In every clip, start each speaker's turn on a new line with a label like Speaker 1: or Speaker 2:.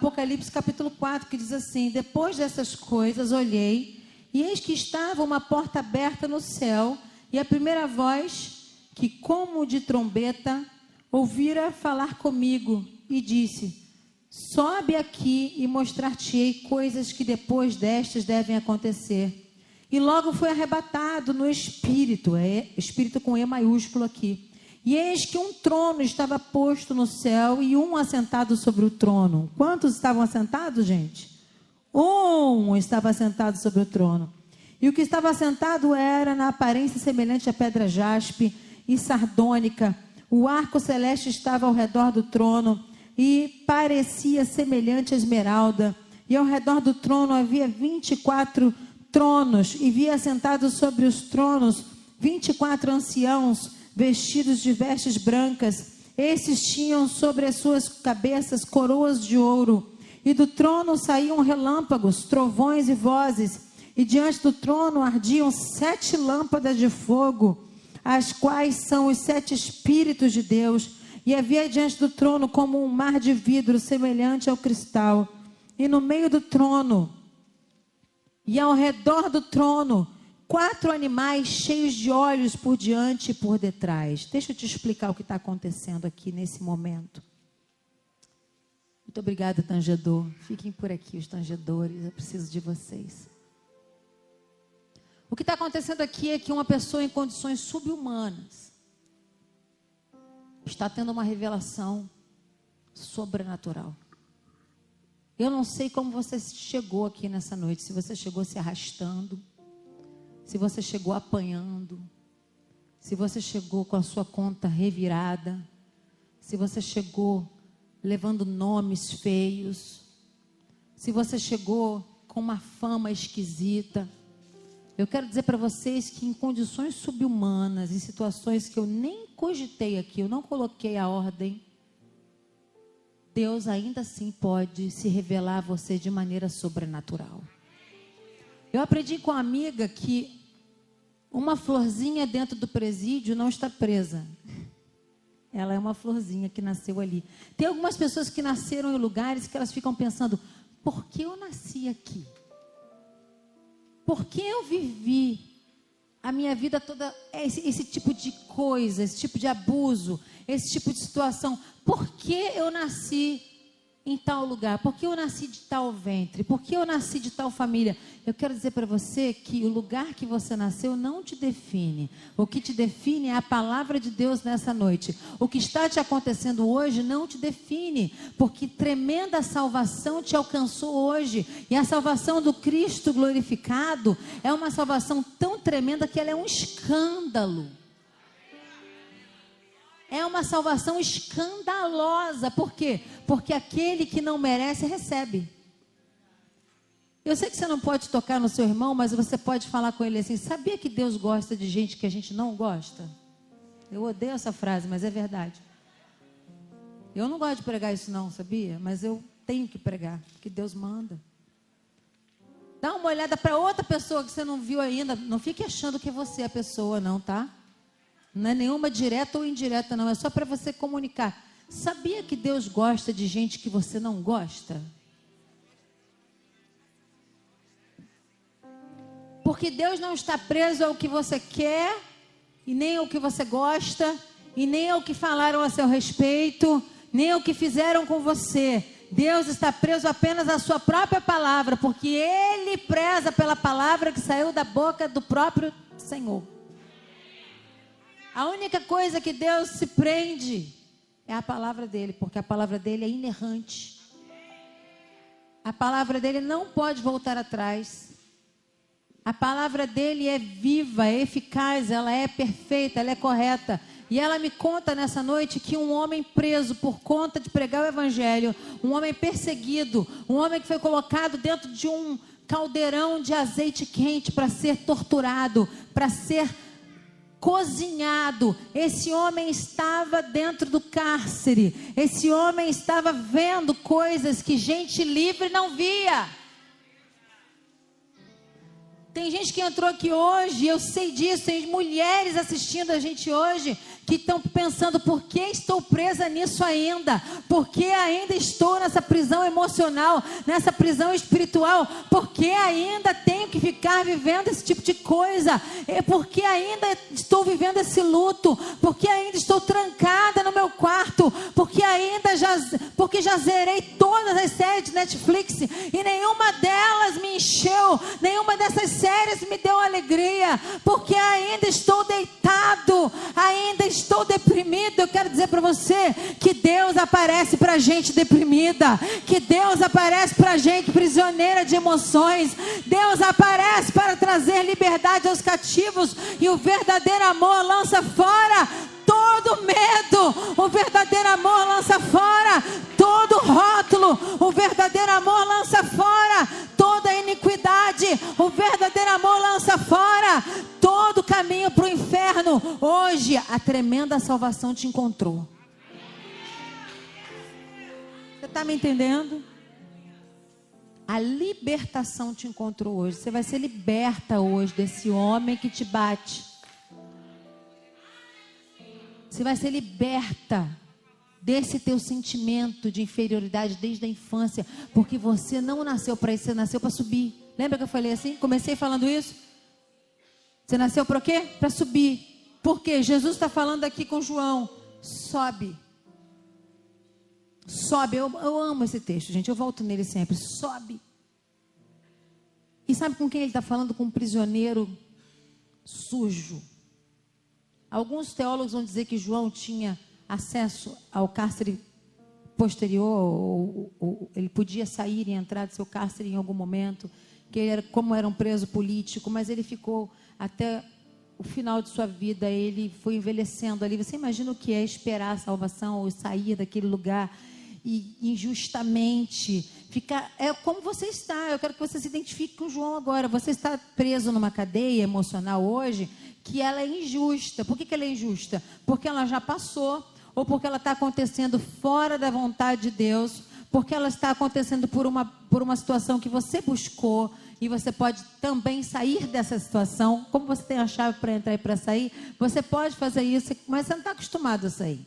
Speaker 1: Apocalipse capítulo 4, que diz assim: Depois dessas coisas olhei, e eis que estava uma porta aberta no céu, e a primeira voz, que como de trombeta, ouvira falar comigo, e disse: Sobe aqui e mostrar-te-ei coisas que depois destas devem acontecer. E logo foi arrebatado no espírito, é espírito com E maiúsculo aqui. E eis que um trono estava posto no céu e um assentado sobre o trono. Quantos estavam assentados, gente? Um estava assentado sobre o trono. E o que estava assentado era na aparência semelhante a pedra jaspe e sardônica. O arco celeste estava ao redor do trono e parecia semelhante a esmeralda. E ao redor do trono havia vinte e quatro tronos, e via sentados sobre os tronos vinte e quatro anciãos, vestidos de vestes brancas. Esses tinham sobre as suas cabeças coroas de ouro, e do trono saíam relâmpagos, trovões e vozes, e diante do trono ardiam sete lâmpadas de fogo, as quais são os sete Espíritos de Deus. E havia diante do trono como um mar de vidro semelhante ao cristal. E no meio do trono, e ao redor do trono, quatro animais cheios de olhos por diante e por detrás. Deixa eu te explicar o que está acontecendo aqui nesse momento. Muito obrigada, tangedor. Fiquem por aqui, os tangedores. Eu preciso de vocês. O que está acontecendo aqui é que uma pessoa em condições subhumanas está tendo uma revelação sobrenatural. Eu não sei como você chegou aqui nessa noite, se você chegou se arrastando, se você chegou apanhando, se você chegou com a sua conta revirada, se você chegou levando nomes feios, se você chegou com uma fama esquisita. Eu quero dizer para vocês que em condições subhumanas, em situações que eu nem cogitei aqui, eu não coloquei a ordem, Deus ainda assim pode se revelar a você de maneira sobrenatural. Eu aprendi com uma amiga que uma florzinha dentro do presídio não está presa. Ela é uma florzinha que nasceu ali. Tem algumas pessoas que nasceram em lugares que elas ficam pensando: por que eu nasci aqui? Por que eu vivi a minha vida toda esse, esse, tipo de coisa, esse tipo de abuso, esse tipo de situação? Por que eu nasci em tal lugar? Por que eu nasci de tal ventre? Por que eu nasci de tal família? Eu quero dizer para você que o lugar que você nasceu não te define. O que te define é a palavra de Deus nessa noite. O que está te acontecendo hoje não te define, porque tremenda salvação te alcançou hoje. E a salvação do Cristo glorificado é uma salvação tão tremenda que ela é um escândalo. É uma salvação escandalosa. Por quê? Porque aquele que não merece recebe. Eu sei que você não pode tocar no seu irmão, mas você pode falar com ele assim: sabia que Deus gosta de gente que a gente não gosta? Eu odeio essa frase, mas é verdade. Eu não gosto de pregar isso, não, sabia? Mas eu tenho que pregar, porque Deus manda. Dá uma olhada para outra pessoa que você não viu ainda. Não fique achando que você é a pessoa, não, tá? Não é nenhuma direta ou indireta, não. É só para você comunicar. Sabia que Deus gosta de gente que você não gosta? Porque Deus não está preso ao que você quer, e nem ao que você gosta, e nem ao que falaram a seu respeito, nem ao que fizeram com você. Deus está preso apenas à sua própria palavra, porque Ele preza pela palavra que saiu da boca do próprio Senhor. A única coisa que Deus se prende é a palavra dele, porque a palavra dele é inerrante. A palavra dele não pode voltar atrás. A palavra dele é viva, é eficaz, ela é perfeita, ela é correta. E ela me conta nessa noite que um homem preso por conta de pregar o evangelho, um homem perseguido, um homem que foi colocado dentro de um caldeirão de azeite quente para ser torturado, para ser cozinhado. Esse homem estava dentro do cárcere. Esse homem estava vendo coisas que gente livre não via. Tem gente que entrou aqui hoje, eu sei disso, tem mulheres assistindo a gente hoje que estão pensando por que estou presa nisso ainda? Por que ainda estou nessa prisão emocional, nessa prisão espiritual? Por que ainda tenho que ficar vivendo esse tipo de coisa? É porque ainda estou vivendo esse luto? Porque ainda estou trancada no meu quarto? Porque ainda já porque já zerei todas as séries de Netflix e nenhuma delas me encheu, nenhuma dessas séries me deu alegria, porque ainda estou deitado, ainda estou estou deprimido, eu quero dizer para você que Deus aparece para gente deprimida, que Deus aparece para gente prisioneira de emoções, Deus aparece para trazer liberdade aos cativos e o verdadeiro amor lança fora todo medo, o verdadeiro amor lança fora todo rótulo, o verdadeiro amor lança fora toda iniquidade, o verdadeiro amor lança fora todo caminho para o inferno. Hoje a tremenda salvação te encontrou. Você está me entendendo? A libertação te encontrou hoje. Você vai ser liberta hoje desse homem que te bate. Você vai ser liberta desse teu sentimento de inferioridade desde a infância, porque você não nasceu para isso, você nasceu para subir. Lembra que eu falei assim? Comecei falando isso. Você nasceu para quê? Para subir. Por quê? Jesus está falando aqui com João. Sobe. Sobe. Eu, eu amo esse texto, gente. Eu volto nele sempre. Sobe. E sabe com quem ele está falando? Com um prisioneiro sujo Alguns teólogos vão dizer que João tinha acesso ao cárcere posterior, ou, ou, ele podia sair e entrar do seu cárcere em algum momento, que ele era, como era um preso político, mas ele ficou até o final de sua vida, ele foi envelhecendo ali. Você imagina o que é esperar a salvação ou sair daquele lugar e injustamente ficar. É como você está. Eu quero que você se identifique com João agora. Você está preso numa cadeia emocional hoje que ela é injusta. Por que, que ela é injusta? Porque ela já passou, ou porque ela está acontecendo fora da vontade de Deus, porque ela está acontecendo por uma, por uma situação que você buscou, e você pode também sair dessa situação. Como você tem a chave para entrar e para sair, você pode fazer isso, mas você não está acostumado a sair.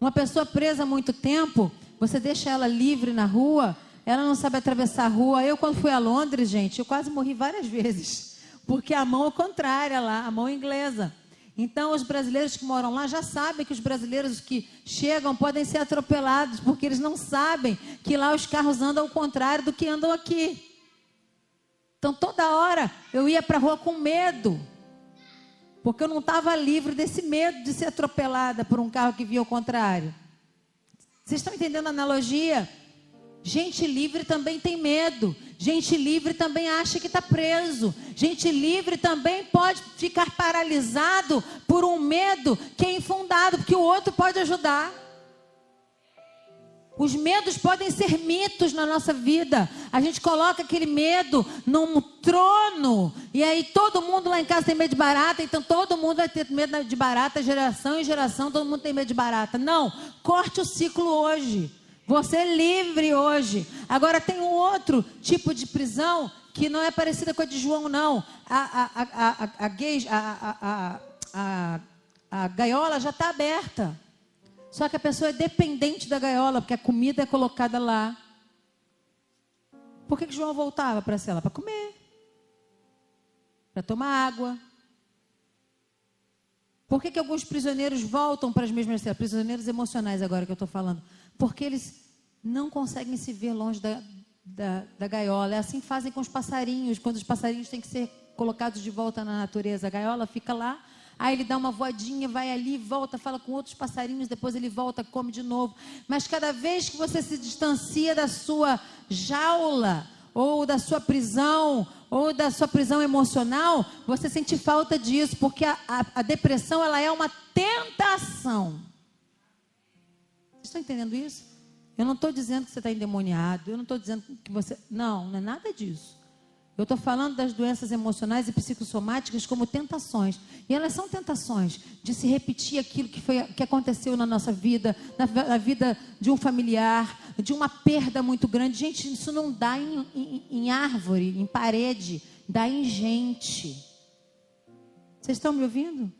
Speaker 1: Uma pessoa presa há muito tempo, você deixa ela livre na rua, ela não sabe atravessar a rua. Eu, quando fui a Londres, gente, eu quase morri várias vezes porque a mão é contrária lá, a mão inglesa. Então, os brasileiros que moram lá já sabem que os brasileiros que chegam podem ser atropelados, porque eles não sabem que lá os carros andam ao contrário do que andam aqui. Então, toda hora eu ia para a rua com medo, porque eu não estava livre desse medo de ser atropelada por um carro que vinha ao contrário. Vocês estão entendendo a analogia? Gente livre também tem medo. Gente livre também acha que está preso. Gente livre também pode ficar paralisado por um medo que é infundado, porque o outro pode ajudar. Os medos podem ser mitos na nossa vida. A gente coloca aquele medo num trono. E aí todo mundo lá em casa tem medo de barata. Então todo mundo vai ter medo de barata, geração em geração, todo mundo tem medo de barata. Não, corte o ciclo hoje. Você é livre hoje. Agora tem um outro tipo de prisão que não é parecida com a de João, não. A, a, a, a, a gaiola já está aberta. Só que a pessoa é dependente da gaiola, porque a comida é colocada lá. Por que, que João voltava para a cela? Para comer. Para tomar água. Por que, que alguns prisioneiros voltam para as mesmas celas? Prisioneiros emocionais agora que eu estou falando porque eles não conseguem se ver longe da, da, da gaiola. É assim que fazem com os passarinhos, quando os passarinhos têm que ser colocados de volta na natureza. A gaiola fica lá, aí ele dá uma voadinha, vai ali, volta, fala com outros passarinhos, depois ele volta, come de novo. Mas cada vez que você se distancia da sua jaula, ou da sua prisão, ou da sua prisão emocional, você sente falta disso, porque a, a, a depressão ela é uma tentação. Estão entendendo isso? Eu não estou dizendo que você está endemoniado, eu não estou dizendo que você. Não, não é nada disso. Eu estou falando das doenças emocionais e psicossomáticas como tentações. E elas são tentações de se repetir aquilo que, foi, que aconteceu na nossa vida, na, na vida de um familiar, de uma perda muito grande. Gente, isso não dá em, em, em árvore, em parede dá em gente. Vocês estão me ouvindo?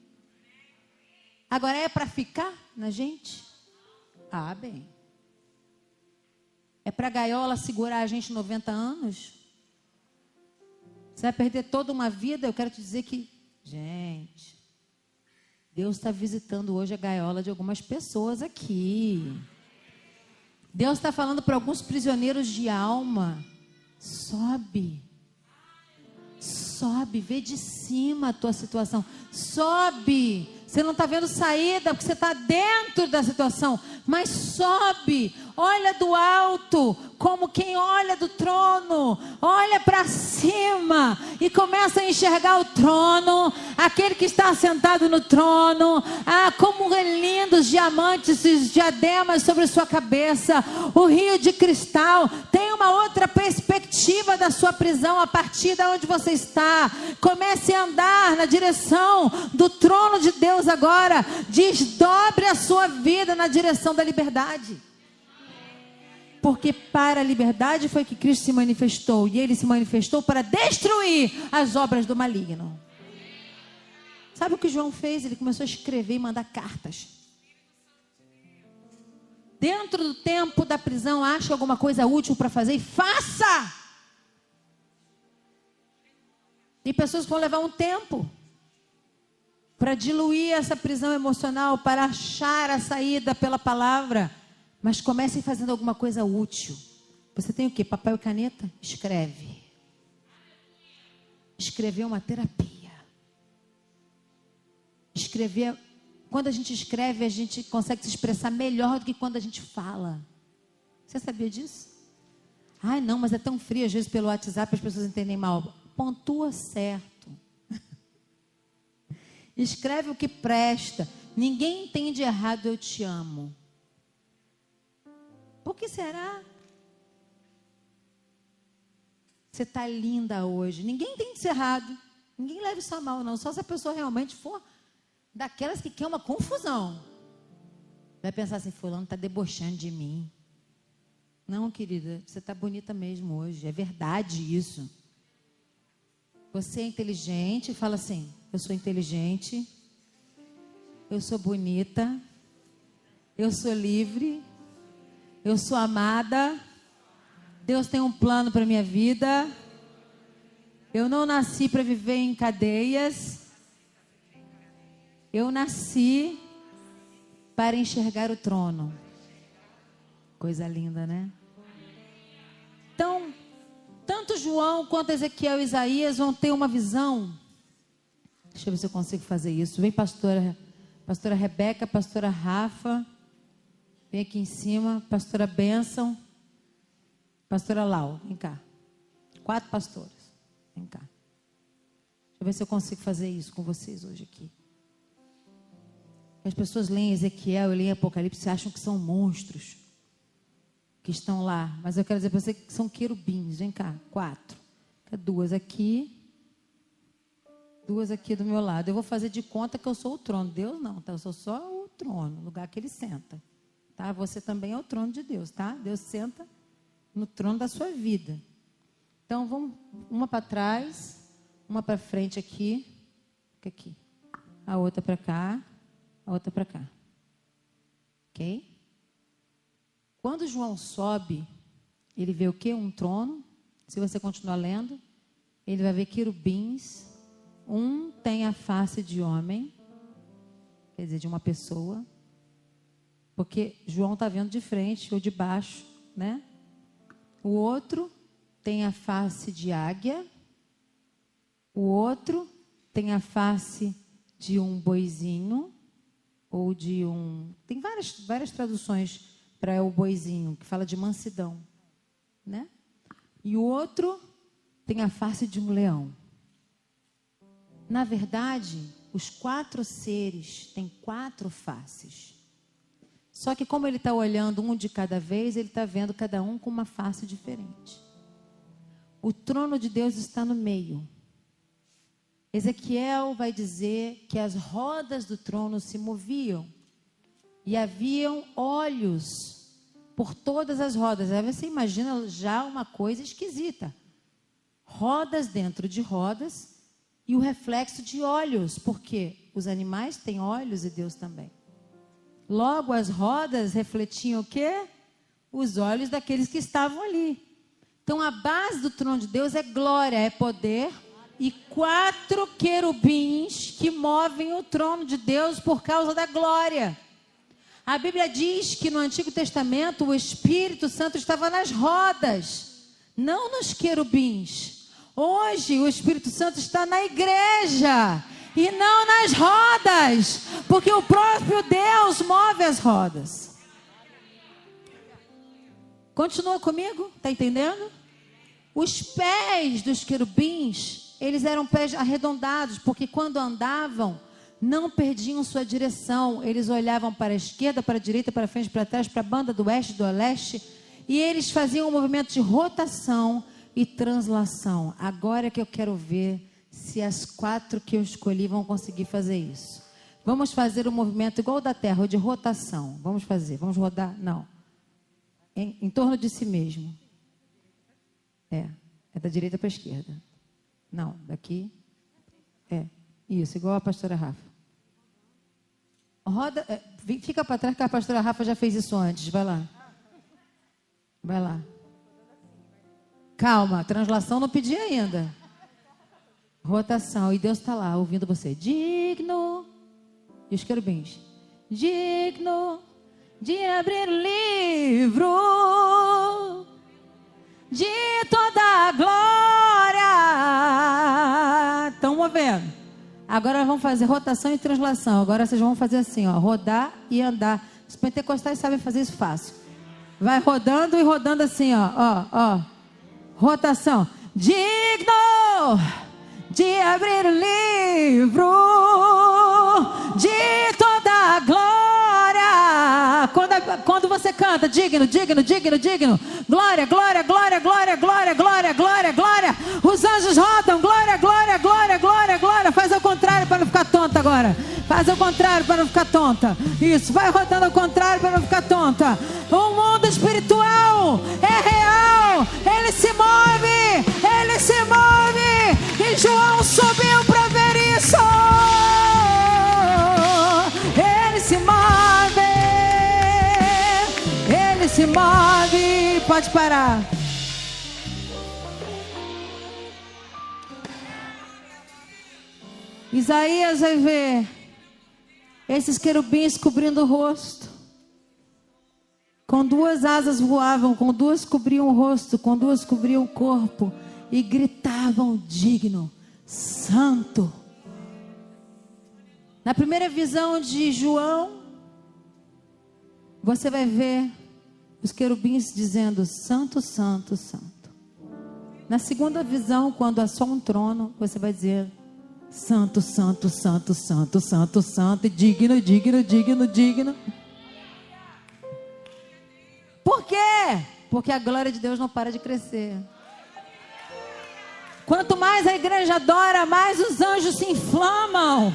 Speaker 1: Agora é para ficar na gente? Ah, bem. É para a gaiola segurar a gente 90 anos? Você vai perder toda uma vida? Eu quero te dizer que, gente, Deus está visitando hoje a gaiola de algumas pessoas aqui. Deus está falando para alguns prisioneiros de alma. Sobe. Sobe, vê de cima a tua situação. Sobe. Você não está vendo saída porque você está dentro da situação. Mas sobe, olha do alto, como quem olha do trono, olha para cima e começa a enxergar o trono, aquele que está sentado no trono, ah, como é lindo os diamantes e diademas sobre sua cabeça, o rio de cristal, tem uma outra perspectiva da sua prisão a partir de onde você está. Comece a andar direção do trono de Deus agora, desdobre a sua vida na direção da liberdade. Porque para a liberdade foi que Cristo se manifestou. E ele se manifestou para destruir as obras do maligno. Sabe o que João fez? Ele começou a escrever e mandar cartas. Dentro do tempo da prisão, acha alguma coisa útil para fazer e faça. Tem pessoas que vão levar um tempo para diluir essa prisão emocional, para achar a saída pela palavra. Mas comece fazendo alguma coisa útil. Você tem o que? Papel e caneta? Escreve. Escrever é uma terapia. Escrever. Quando a gente escreve, a gente consegue se expressar melhor do que quando a gente fala. Você sabia disso? Ai, não, mas é tão frio às vezes pelo WhatsApp as pessoas entendem mal. Pontua certo. Escreve o que presta. Ninguém entende errado, eu te amo. Por que será? Você está linda hoje. Ninguém entende isso errado. Ninguém leva isso a mal, não. Só se a pessoa realmente for daquelas que quer uma confusão. Vai pensar assim, fulano está debochando de mim. Não, querida, você está bonita mesmo hoje. É verdade isso. Você é inteligente, fala assim: eu sou inteligente, eu sou bonita, eu sou livre, eu sou amada, Deus tem um plano para minha vida. Eu não nasci para viver em cadeias. Eu nasci para enxergar o trono. Coisa linda, né? Então, tanto João quanto Ezequiel e Isaías vão ter uma visão. Deixa eu ver se eu consigo fazer isso. Vem pastora, pastora Rebeca, pastora Rafa. Vem aqui em cima, pastora Benção. Pastora Lau, vem cá. Quatro pastores. Vem cá. Deixa eu ver se eu consigo fazer isso com vocês hoje aqui. As pessoas leem Ezequiel e leem Apocalipse e acham que são monstros que estão lá. Mas eu quero dizer para você que são querubins. Vem cá, quatro. Duas aqui. Duas aqui do meu lado. Eu vou fazer de conta que eu sou o trono. Deus não, tá? Eu sou só o trono, o lugar que ele senta. Tá? Você também é o trono de Deus, tá? Deus senta no trono da sua vida. Então vamos uma para trás, uma para frente aqui, aqui. A outra para cá, a outra para cá. OK? Quando João sobe, ele vê o que? Um trono. Se você continuar lendo, ele vai ver querubins. Um tem a face de homem, quer dizer, de uma pessoa. Porque João está vendo de frente ou de baixo, né? O outro tem a face de águia. O outro tem a face de um boizinho ou de um. Tem várias, várias traduções para o boizinho, que fala de mansidão, né? E o outro tem a face de um leão. Na verdade, os quatro seres têm quatro faces. Só que como ele está olhando um de cada vez, ele está vendo cada um com uma face diferente. O trono de Deus está no meio. Ezequiel vai dizer que as rodas do trono se moviam e haviam olhos por todas as rodas. Aí você imagina já uma coisa esquisita. rodas dentro de rodas e o reflexo de olhos, porque os animais têm olhos e Deus também. Logo as rodas refletiam o quê? Os olhos daqueles que estavam ali. Então a base do trono de Deus é glória, é poder e quatro querubins que movem o trono de Deus por causa da glória. A Bíblia diz que no Antigo Testamento o Espírito Santo estava nas rodas, não nos querubins. Hoje o Espírito Santo está na igreja e não nas rodas, porque o próprio Deus move as rodas. Continua comigo? Está entendendo? Os pés dos querubins, eles eram pés arredondados, porque quando andavam, não perdiam sua direção. Eles olhavam para a esquerda, para a direita, para frente, para trás, para a banda do oeste, do leste, e eles faziam um movimento de rotação e translação. Agora que eu quero ver se as quatro que eu escolhi vão conseguir fazer isso. Vamos fazer um movimento igual da Terra, de rotação. Vamos fazer, vamos rodar? Não. Em, em torno de si mesmo. É, é da direita para a esquerda. Não, daqui. É, isso, igual a pastora Rafa. Roda, é, fica para trás que a pastora Rafa já fez isso antes. Vai lá. Vai lá. Calma, translação não pedi ainda. Rotação. E Deus está lá ouvindo você. Digno. E os querubins. Digno de abrir o livro de toda a glória. Estão movendo. Agora vamos fazer rotação e translação. Agora vocês vão fazer assim, ó, rodar e andar. Os pentecostais sabem fazer isso fácil. Vai rodando e rodando assim, ó, ó, ó. Rotação. Digno de abrir o livro de toda a glória. Quando, quando você canta, digno, digno, digno, digno. Glória, glória, glória, glória, glória, glória, glória, glória. Os anjos rodam, glória, glória, glória, contrário para não ficar tonta agora. Faz ao contrário para não ficar tonta. Isso, vai rodando ao contrário para não ficar tonta. O mundo espiritual é real. Ele se move, ele se move. E João subiu para ver isso. Ele se move. Ele se move. Pode parar. Isaías vai ver esses querubins cobrindo o rosto. Com duas asas voavam, com duas cobriam o rosto, com duas cobriam o corpo e gritavam: digno, santo. Na primeira visão de João, você vai ver os querubins dizendo: Santo, Santo, Santo. Na segunda visão, quando há só um trono, você vai dizer: Santo, Santo, Santo, Santo, Santo, Santo, digno, digno, digno, digno. Por quê? Porque a glória de Deus não para de crescer. Quanto mais a igreja adora, mais os anjos se inflamam.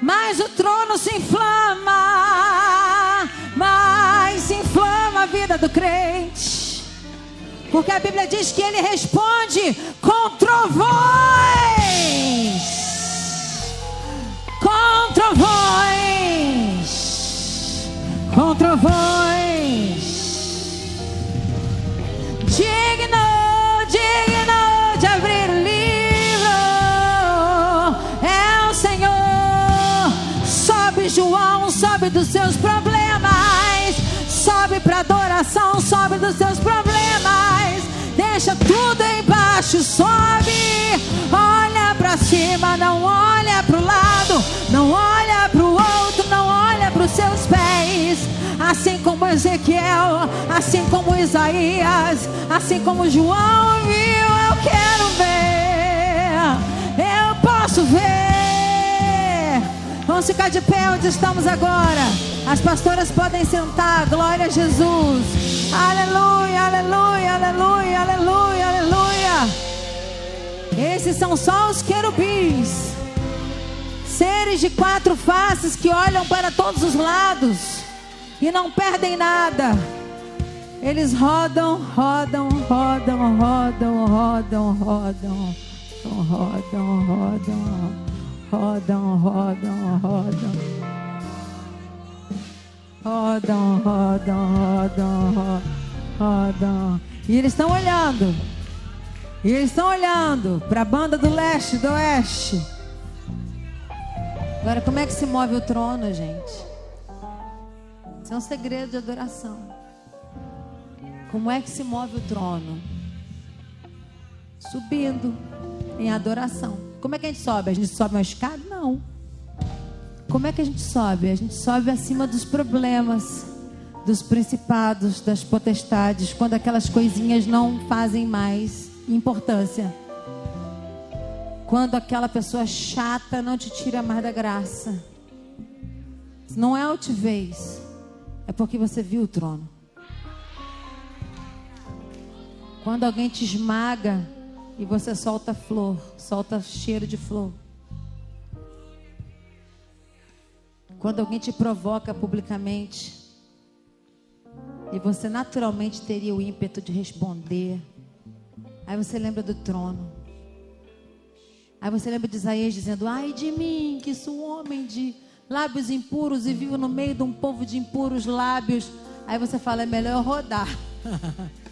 Speaker 1: Mais o trono se inflama. Mais se inflama a vida do crente. Porque a Bíblia diz que ele responde com trovões. Com trovões. Com trovões. Digno, digno de abrir o livro. É o Senhor. Sobe, João, sobe dos seus problemas. Para adoração, sobe dos seus problemas. Deixa tudo embaixo, sobe. Olha para cima, não olha para o lado, não olha para o outro, não olha para os seus pés. Assim como Ezequiel, assim como Isaías, assim como João viu, eu quero ver. Eu posso ver. Vamos ficar de pé onde estamos agora. As pastoras podem sentar. Glória a Jesus. Aleluia, aleluia, aleluia, aleluia, aleluia. Esses são só os querubins. Seres de quatro faces que olham para todos os lados e não perdem nada. Eles rodam, rodam, rodam, rodam, rodam, rodam, rodam, rodam. rodam rodam, rodam. Rodam, rodam, rodam, rodam. E eles estão olhando. E eles estão olhando para a banda do leste, do oeste. Agora, como é que se move o trono, gente? Isso é um segredo de adoração. Como é que se move o trono? Subindo em adoração. Como é que a gente sobe? A gente sobe uma escada? Não. Como é que a gente sobe? A gente sobe acima dos problemas, dos principados, das potestades, quando aquelas coisinhas não fazem mais importância. Quando aquela pessoa chata não te tira mais da graça. Não é altivez, é porque você viu o trono. Quando alguém te esmaga e você solta flor, solta cheiro de flor. Quando alguém te provoca publicamente e você naturalmente teria o ímpeto de responder, aí você lembra do trono. Aí você lembra de Isaías dizendo: Ai de mim, que sou um homem de lábios impuros e vivo no meio de um povo de impuros lábios. Aí você fala: É melhor rodar.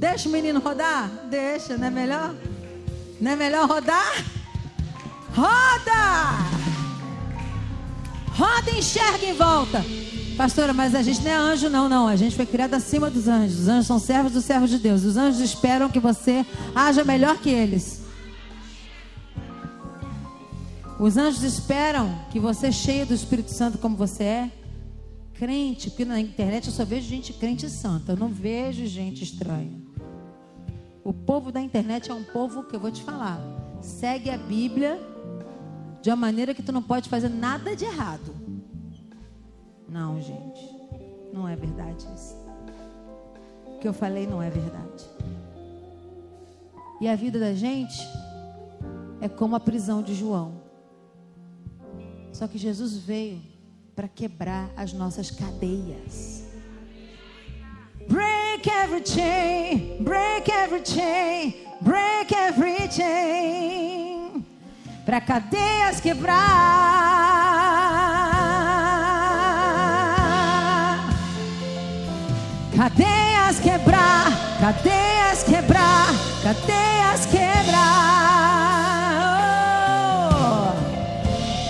Speaker 1: Deixa o menino rodar? Deixa, não é melhor? Não é melhor rodar? Roda! Roda e enxerga em volta. Pastora, mas a gente não é anjo, não, não. A gente foi criado acima dos anjos. Os anjos são servos dos servos de Deus. Os anjos esperam que você haja melhor que eles. Os anjos esperam que você, cheio do Espírito Santo como você é, crente, porque na internet eu só vejo gente crente santa, eu não vejo gente estranha. O povo da internet é um povo que eu vou te falar, segue a Bíblia de uma maneira que tu não pode fazer nada de errado. Não, gente. Não é verdade isso. O que eu falei não é verdade. E a vida da gente é como a prisão de João. Só que Jesus veio para quebrar as nossas cadeias. Break every chain, break every chain, break every chain. Para cadeias quebrar. Cadeias quebrar, cadeias quebrar, cadeias quebrar.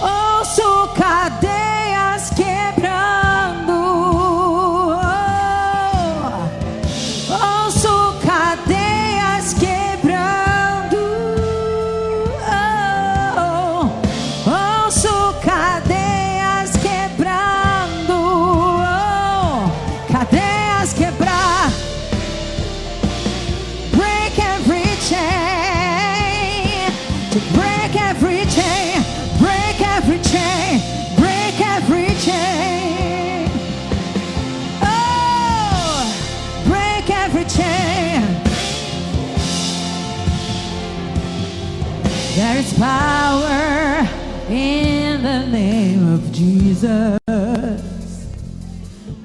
Speaker 1: Oh, ouço cadeias Jesus.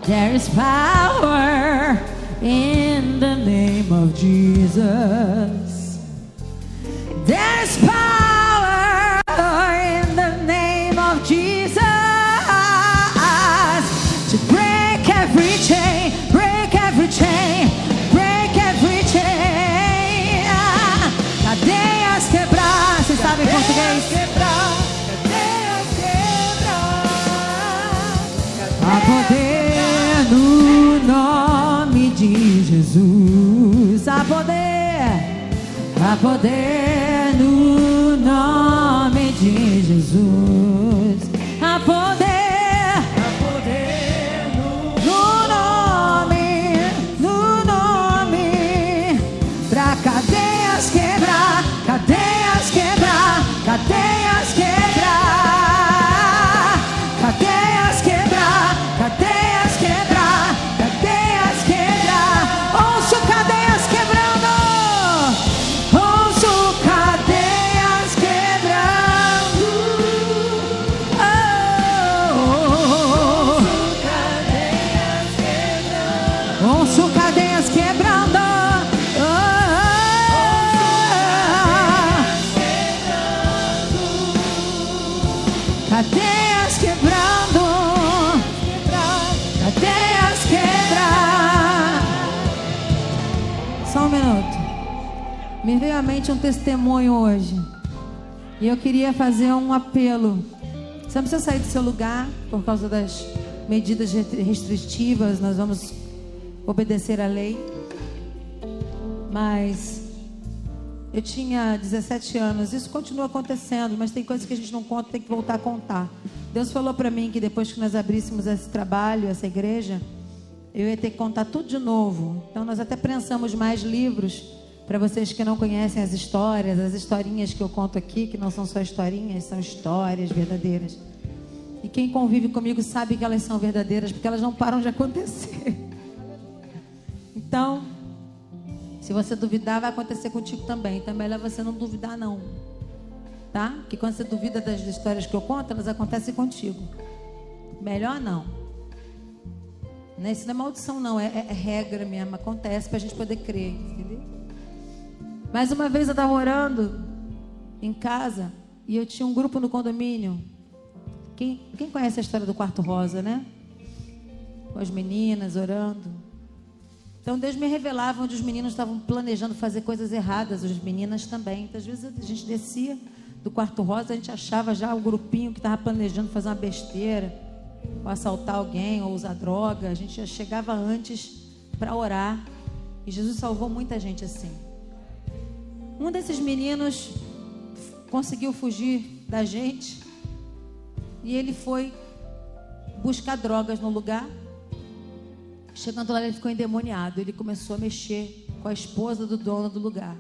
Speaker 1: There is power in the name of Jesus. Poder no nome de Jesus. Me veio à mente um testemunho hoje. E eu queria fazer um apelo. Você não precisa sair do seu lugar por causa das medidas restritivas. Nós vamos obedecer à lei. Mas eu tinha 17 anos. Isso continua acontecendo, mas tem coisas que a gente não conta, tem que voltar a contar. Deus falou para mim que depois que nós abríssemos esse trabalho, essa igreja, eu ia ter que contar tudo de novo. Então nós até prensamos mais livros para vocês que não conhecem as histórias, as historinhas que eu conto aqui, que não são só historinhas, são histórias verdadeiras. E quem convive comigo sabe que elas são verdadeiras, porque elas não param de acontecer. Então, se você duvidar, vai acontecer contigo também. Então é melhor você não duvidar, não. Tá? Porque quando você duvida das histórias que eu conto, elas acontecem contigo. Melhor não. Né? Isso não é maldição, não. É, é, é regra mesmo. Acontece para a gente poder crer. Mas uma vez eu estava orando em casa e eu tinha um grupo no condomínio. Quem, quem conhece a história do quarto rosa, né? Com as meninas orando. Então Deus me revelava onde os meninos estavam planejando fazer coisas erradas, as meninas também. Então, às vezes a gente descia do quarto rosa, a gente achava já o grupinho que estava planejando fazer uma besteira, ou assaltar alguém, ou usar droga. A gente já chegava antes para orar. E Jesus salvou muita gente assim. Um desses meninos conseguiu fugir da gente e ele foi buscar drogas no lugar. Chegando lá, ele ficou endemoniado. Ele começou a mexer com a esposa do dono do lugar,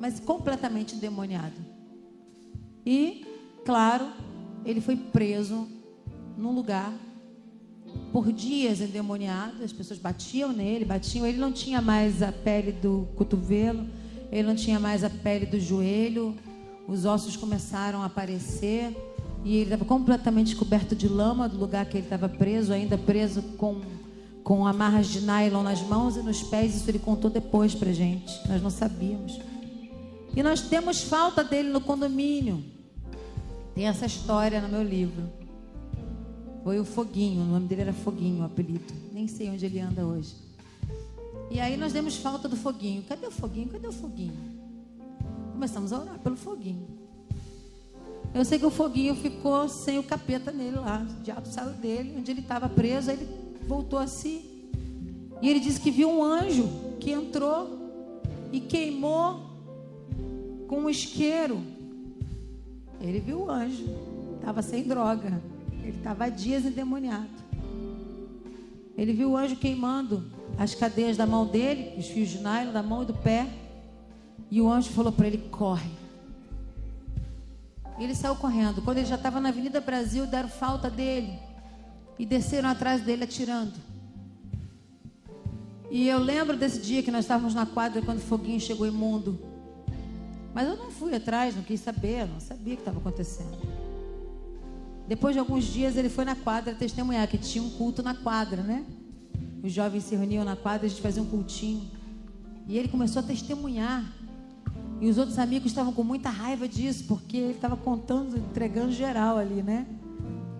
Speaker 1: mas completamente endemoniado. E, claro, ele foi preso num lugar por dias endemoniado. As pessoas batiam nele, batiam. Ele não tinha mais a pele do cotovelo ele não tinha mais a pele do joelho, os ossos começaram a aparecer e ele estava completamente coberto de lama do lugar que ele estava preso, ainda preso com, com amarras de nylon nas mãos e nos pés. Isso ele contou depois para gente, nós não sabíamos. E nós temos falta dele no condomínio. Tem essa história no meu livro. Foi o Foguinho, o nome dele era Foguinho, o apelido. Nem sei onde ele anda hoje. E aí nós demos falta do foguinho. Cadê o foguinho? Cadê o foguinho? Começamos a orar pelo foguinho. Eu sei que o foguinho ficou sem o capeta nele lá. O diabo saiu dele, onde ele estava preso, aí ele voltou a si. E ele disse que viu um anjo que entrou e queimou com um isqueiro. Ele viu o anjo, estava sem droga. Ele estava dias endemoniado. Ele viu o anjo queimando as cadeias da mão dele, os fios de nylon da mão e do pé. E o anjo falou para ele: corre. Ele saiu correndo. Quando ele já estava na Avenida Brasil, deram falta dele e desceram atrás dele atirando. E eu lembro desse dia que nós estávamos na quadra quando o foguinho chegou imundo. Mas eu não fui atrás, não quis saber, não sabia o que estava acontecendo. Depois de alguns dias ele foi na quadra testemunhar que tinha um culto na quadra, né? Os jovens se reuniam na quadra, a gente fazia um cultinho. E ele começou a testemunhar. E os outros amigos estavam com muita raiva disso, porque ele estava contando, entregando geral ali, né?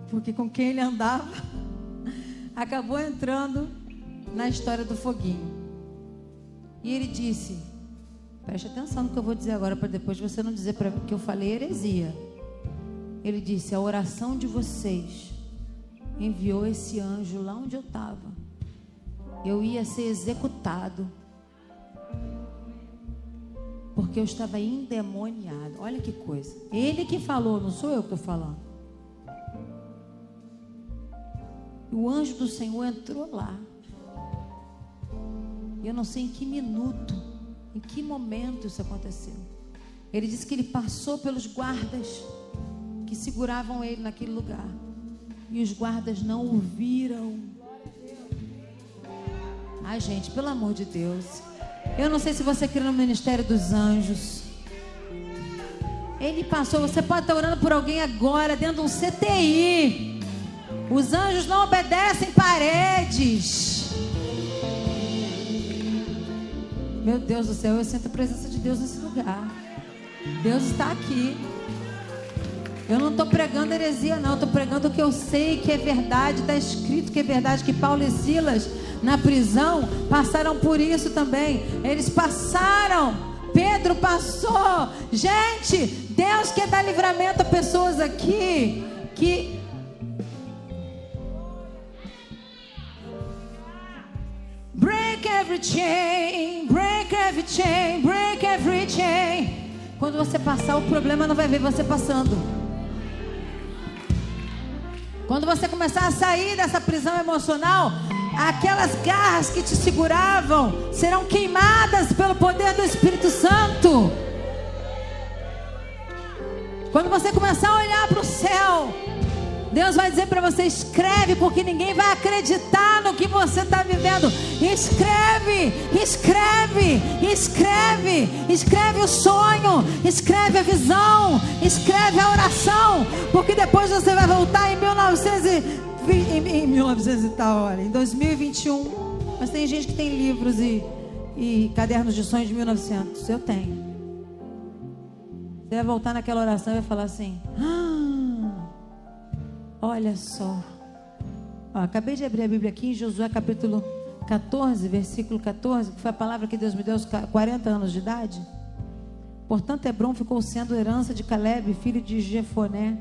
Speaker 1: Porque com quem ele andava, acabou entrando na história do foguinho. E ele disse: Preste atenção no que eu vou dizer agora, para depois você não dizer para que eu falei heresia. Ele disse: A oração de vocês enviou esse anjo lá onde eu estava eu ia ser executado. Porque eu estava endemoniado. Olha que coisa. Ele que falou, não sou eu que estou falando. O anjo do Senhor entrou lá. Eu não sei em que minuto, em que momento isso aconteceu. Ele disse que ele passou pelos guardas que seguravam ele naquele lugar. E os guardas não o viram. Ai, gente, pelo amor de Deus. Eu não sei se você crê no ministério dos anjos. Ele passou, você pode estar orando por alguém agora, dentro de um CTI. Os anjos não obedecem paredes. Meu Deus do céu, eu sinto a presença de Deus nesse lugar. Deus está aqui. Eu não estou pregando heresia, não. Estou pregando o que eu sei que é verdade. Está escrito que é verdade. Que Paulo e Silas, na prisão, passaram por isso também. Eles passaram. Pedro passou. Gente, Deus quer dar livramento a pessoas aqui que Break every chain, break every chain, break every chain. Quando você passar, o problema não vai ver você passando. Quando você começar a sair dessa prisão emocional, aquelas garras que te seguravam serão queimadas pelo poder do Espírito Santo. Quando você começar a olhar para o céu, Deus vai dizer para você: escreve, porque ninguém vai acreditar no que você está vivendo. Escreve, escreve, escreve, escreve o sonho, escreve a visão, escreve a oração, porque depois você vai voltar em 1920, em, em 1900 e tal, olha, em 2021. Mas tem gente que tem livros e, e cadernos de sonhos de 1900. Eu tenho. Você vai voltar naquela oração e vai falar assim: ah, Olha só. Ó, acabei de abrir a Bíblia aqui em Josué capítulo 14, versículo 14, que foi a palavra que Deus me deu aos 40 anos de idade. Portanto, Hebron ficou sendo herança de Caleb, filho de Jefoné,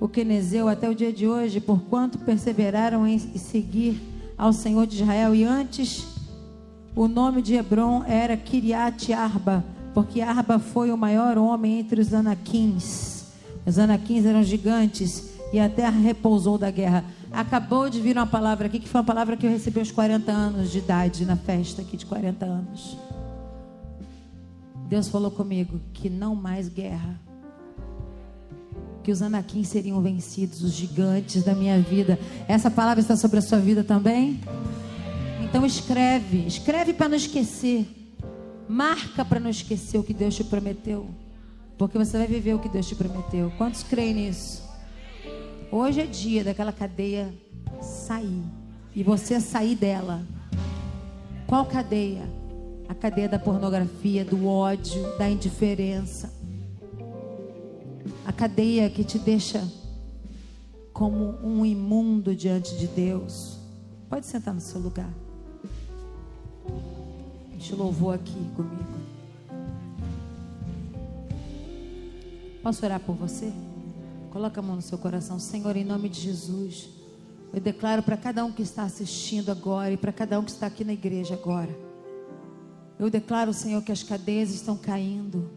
Speaker 1: o quenezeu, até o dia de hoje, porquanto perseveraram em seguir ao Senhor de Israel. E antes, o nome de Hebron era Kiriat Arba, porque Arba foi o maior homem entre os anaquins. Os anaquins eram gigantes e a terra repousou da guerra. Acabou de vir uma palavra aqui, que foi uma palavra que eu recebi aos 40 anos de idade, na festa aqui de 40 anos. Deus falou comigo que não mais guerra. Que os anaquins seriam vencidos, os gigantes da minha vida. Essa palavra está sobre a sua vida também? Então escreve, escreve para não esquecer. Marca para não esquecer o que Deus te prometeu. Porque você vai viver o que Deus te prometeu. Quantos creem nisso? Hoje é dia daquela cadeia sair. E você sair dela. Qual cadeia? A cadeia da pornografia, do ódio, da indiferença. A cadeia que te deixa como um imundo diante de Deus. Pode sentar no seu lugar. Te louvou aqui comigo. Posso orar por você? Coloca a mão no seu coração, Senhor, em nome de Jesus. Eu declaro para cada um que está assistindo agora e para cada um que está aqui na igreja agora. Eu declaro, Senhor, que as cadeias estão caindo.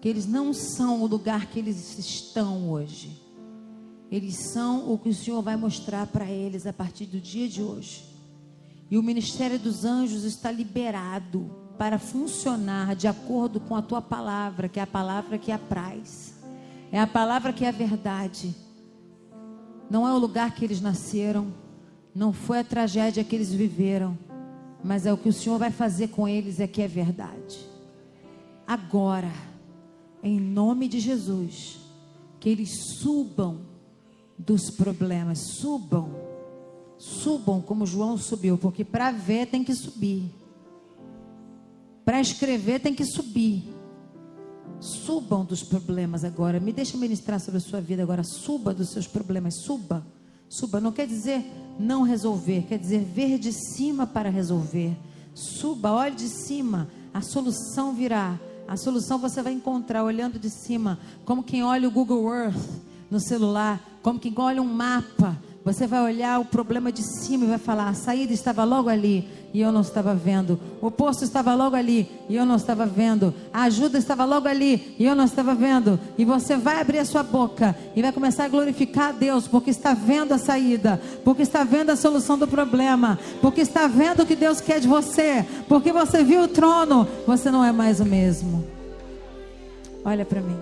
Speaker 1: Que eles não são o lugar que eles estão hoje. Eles são o que o Senhor vai mostrar para eles a partir do dia de hoje. E o ministério dos anjos está liberado para funcionar de acordo com a tua palavra, que é a palavra que apraz. É a palavra que é a verdade. Não é o lugar que eles nasceram, não foi a tragédia que eles viveram, mas é o que o Senhor vai fazer com eles é que é verdade. Agora, em nome de Jesus, que eles subam dos problemas, subam, subam como João subiu, porque para ver tem que subir, para escrever tem que subir. Subam dos problemas agora. Me deixa ministrar sobre a sua vida agora. Suba dos seus problemas. Suba. Suba. Não quer dizer não resolver. Quer dizer ver de cima para resolver. Suba. Olhe de cima. A solução virá. A solução você vai encontrar olhando de cima. Como quem olha o Google Earth no celular. Como quem olha um mapa você vai olhar o problema de cima e vai falar: a saída estava logo ali e eu não estava vendo. O poço estava logo ali e eu não estava vendo. A ajuda estava logo ali e eu não estava vendo. E você vai abrir a sua boca e vai começar a glorificar a Deus porque está vendo a saída, porque está vendo a solução do problema, porque está vendo o que Deus quer de você, porque você viu o trono. Você não é mais o mesmo. Olha para mim.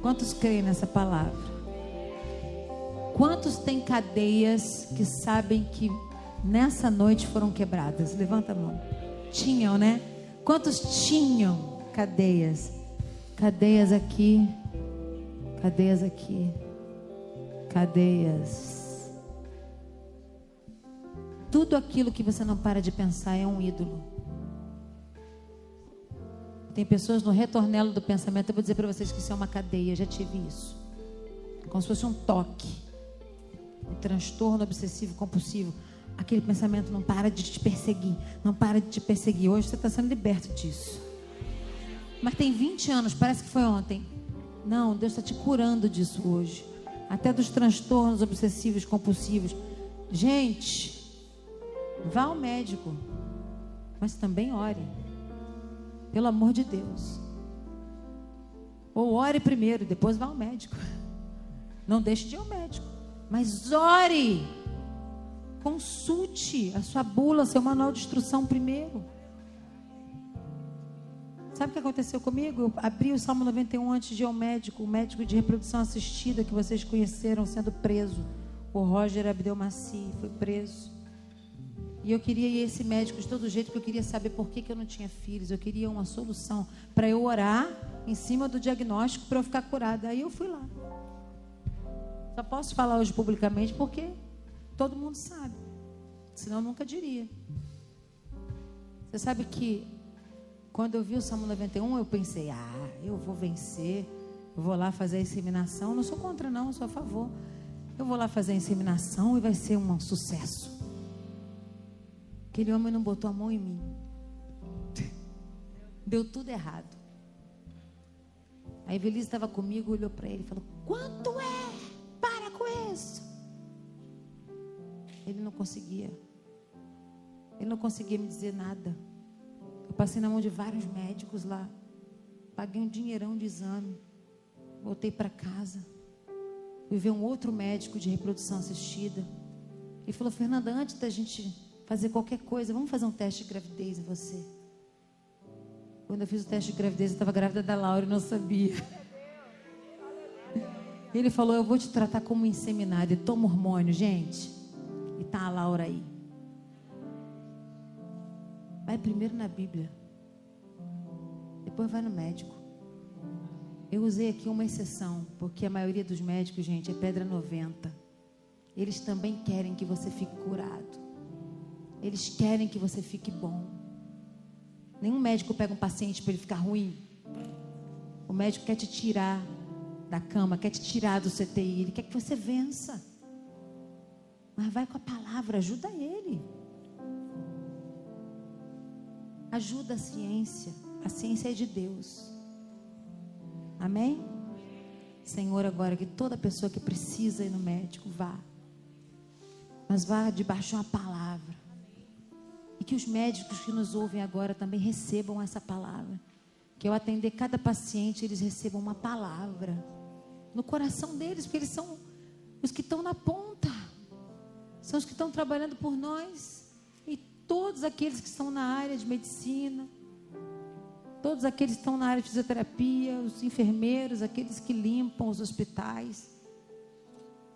Speaker 1: Quantos creem nessa palavra? Quantos têm cadeias que sabem que nessa noite foram quebradas? Levanta a mão. Tinham, né? Quantos tinham cadeias? Cadeias aqui, cadeias aqui, cadeias. Tudo aquilo que você não para de pensar é um ídolo. Tem pessoas no retornelo do pensamento, eu vou dizer para vocês que isso é uma cadeia, já tive isso. Como se fosse um toque. Um transtorno obsessivo compulsivo. Aquele pensamento não para de te perseguir, não para de te perseguir. Hoje você está sendo liberto disso. Mas tem 20 anos, parece que foi ontem. Não, Deus está te curando disso hoje. Até dos transtornos obsessivos compulsivos. Gente, vá ao médico, mas também ore. Pelo amor de Deus. Ou ore primeiro, depois vá ao médico. Não deixe de ir ao médico. Mas ore. Consulte a sua bula, seu manual de instrução primeiro. Sabe o que aconteceu comigo? Eu abri o Salmo 91 antes de ir ao médico, o médico de reprodução assistida que vocês conheceram sendo preso. O Roger Abdelmaci foi preso. E eu queria ir esse médico de todo jeito, porque eu queria saber por que, que eu não tinha filhos. Eu queria uma solução para eu orar em cima do diagnóstico para eu ficar curada. Aí eu fui lá. Só posso falar hoje publicamente porque todo mundo sabe. Senão eu nunca diria. Você sabe que quando eu vi o Salmo 91, eu pensei, ah, eu vou vencer. Eu vou lá fazer a inseminação. Eu não sou contra, não, eu sou a favor. Eu vou lá fazer a inseminação e vai ser um sucesso. Aquele homem não botou a mão em mim. Deu tudo errado. A Evelise estava comigo, olhou para ele e falou: Quanto é? Isso. Ele não conseguia. Ele não conseguia me dizer nada. Eu passei na mão de vários médicos lá. Paguei um dinheirão de exame. Voltei para casa. Fui ver um outro médico de reprodução assistida. Ele falou: Fernanda, antes da gente fazer qualquer coisa, vamos fazer um teste de gravidez em você. Quando eu fiz o teste de gravidez, eu estava grávida da Laura e não sabia. Ele falou: Eu vou te tratar como inseminada e toma hormônio, gente. E tá a Laura aí. Vai primeiro na Bíblia. Depois vai no médico. Eu usei aqui uma exceção, porque a maioria dos médicos, gente, é pedra 90. Eles também querem que você fique curado. Eles querem que você fique bom. Nenhum médico pega um paciente para ele ficar ruim. O médico quer te tirar da cama, quer te tirar do CTI, ele quer que você vença. Mas vai com a palavra, ajuda ele. Ajuda a ciência. A ciência é de Deus. Amém? Senhor, agora que toda pessoa que precisa ir no médico vá. Mas vá debaixo de uma palavra. E que os médicos que nos ouvem agora também recebam essa palavra. Que ao atender cada paciente, eles recebam uma palavra no coração deles, porque eles são os que estão na ponta. São os que estão trabalhando por nós. E todos aqueles que estão na área de medicina, todos aqueles que estão na área de fisioterapia, os enfermeiros, aqueles que limpam os hospitais.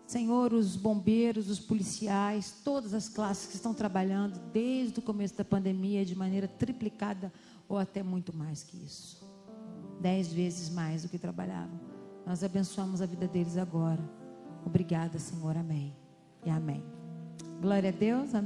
Speaker 1: Senhor, os bombeiros, os policiais, todas as classes que estão trabalhando desde o começo da pandemia de maneira triplicada ou até muito mais que isso. Dez vezes mais do que trabalhavam. Nós abençoamos a vida deles agora. Obrigada, Senhor. Amém. E amém. Glória a Deus. Amém.